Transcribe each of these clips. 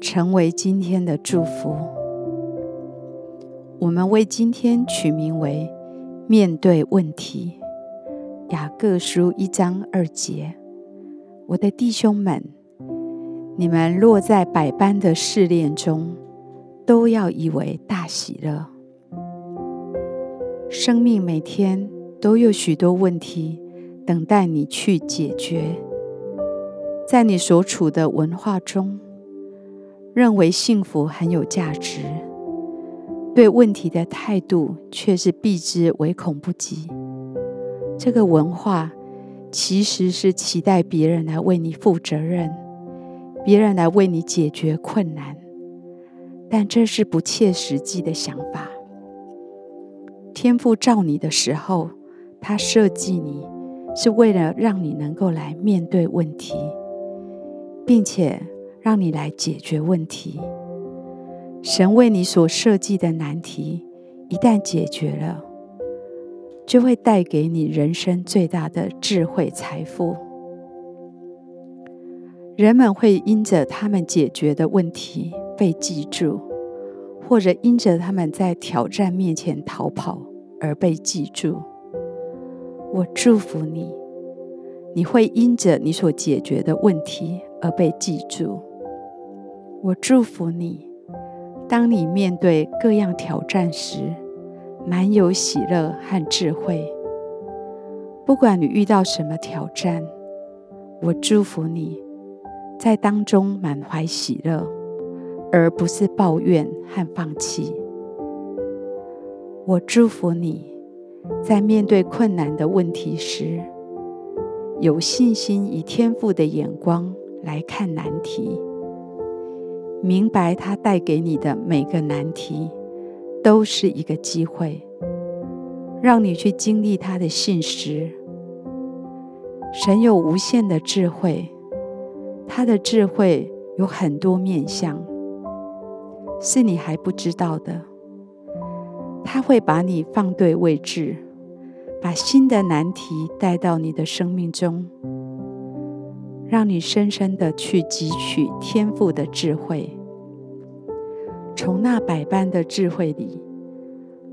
成为今天的祝福。我们为今天取名为“面对问题”。雅各书一章二节，我的弟兄们，你们若在百般的试炼中，都要以为大喜乐。生命每天都有许多问题等待你去解决，在你所处的文化中。认为幸福很有价值，对问题的态度却是避之唯恐不及。这个文化其实是期待别人来为你负责任，别人来为你解决困难，但这是不切实际的想法。天父造你的时候，他设计你是为了让你能够来面对问题，并且。让你来解决问题。神为你所设计的难题，一旦解决了，就会带给你人生最大的智慧财富。人们会因着他们解决的问题被记住，或者因着他们在挑战面前逃跑而被记住。我祝福你，你会因着你所解决的问题而被记住。我祝福你，当你面对各样挑战时，满有喜乐和智慧。不管你遇到什么挑战，我祝福你在当中满怀喜乐，而不是抱怨和放弃。我祝福你在面对困难的问题时，有信心以天赋的眼光来看难题。明白他带给你的每个难题，都是一个机会，让你去经历他的信实。神有无限的智慧，他的智慧有很多面向，是你还不知道的。他会把你放对位置，把新的难题带到你的生命中。让你深深的去汲取天赋的智慧，从那百般的智慧里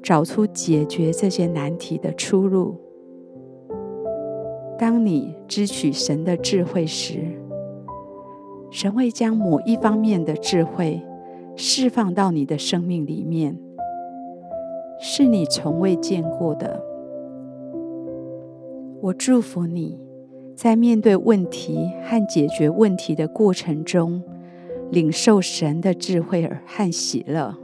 找出解决这些难题的出路。当你支取神的智慧时，神会将某一方面的智慧释放到你的生命里面，是你从未见过的。我祝福你。在面对问题和解决问题的过程中，领受神的智慧和喜乐。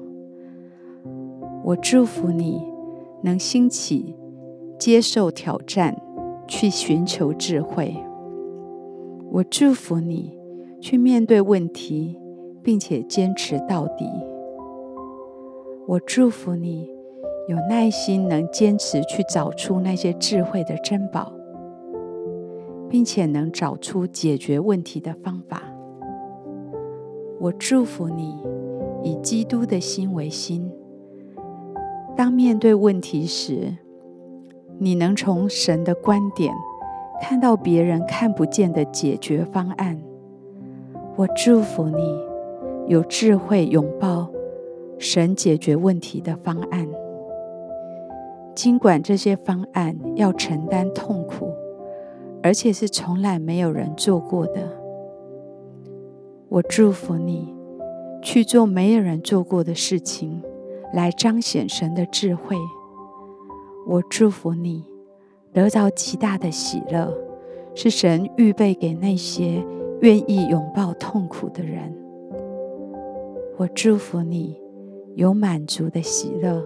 我祝福你能兴起接受挑战，去寻求智慧。我祝福你去面对问题，并且坚持到底。我祝福你有耐心，能坚持去找出那些智慧的珍宝。并且能找出解决问题的方法。我祝福你以基督的心为心。当面对问题时，你能从神的观点看到别人看不见的解决方案。我祝福你有智慧拥抱神解决问题的方案，尽管这些方案要承担痛苦。而且是从来没有人做过的。我祝福你去做没有人做过的事情，来彰显神的智慧。我祝福你得到极大的喜乐，是神预备给那些愿意拥抱痛苦的人。我祝福你有满足的喜乐，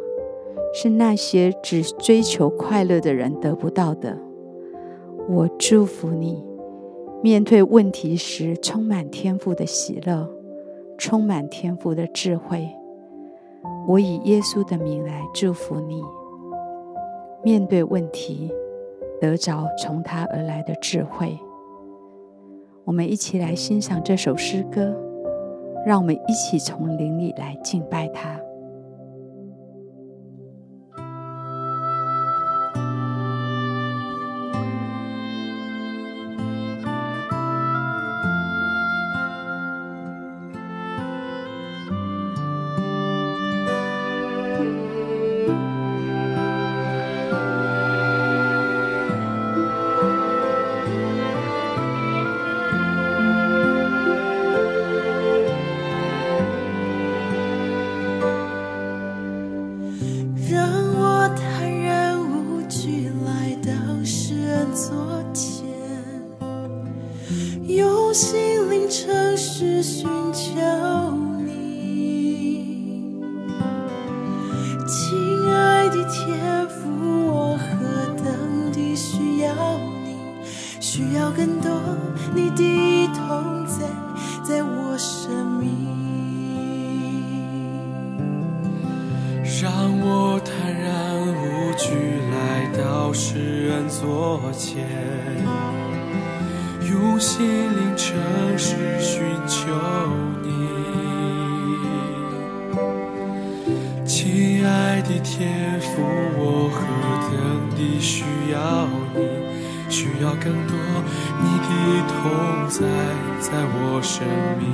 是那些只追求快乐的人得不到的。我祝福你，面对问题时充满天赋的喜乐，充满天赋的智慧。我以耶稣的名来祝福你。面对问题，得着从他而来的智慧。我们一起来欣赏这首诗歌，让我们一起从灵里来敬拜他。心灵城市寻求你，亲爱的天父，我何等地需要你，需要更多你的同在，在我生命，让我坦然无惧来到世人座前。用心灵诚实寻求你，亲爱的天父，我何等地需要你。需要更多你的同在，在我生命。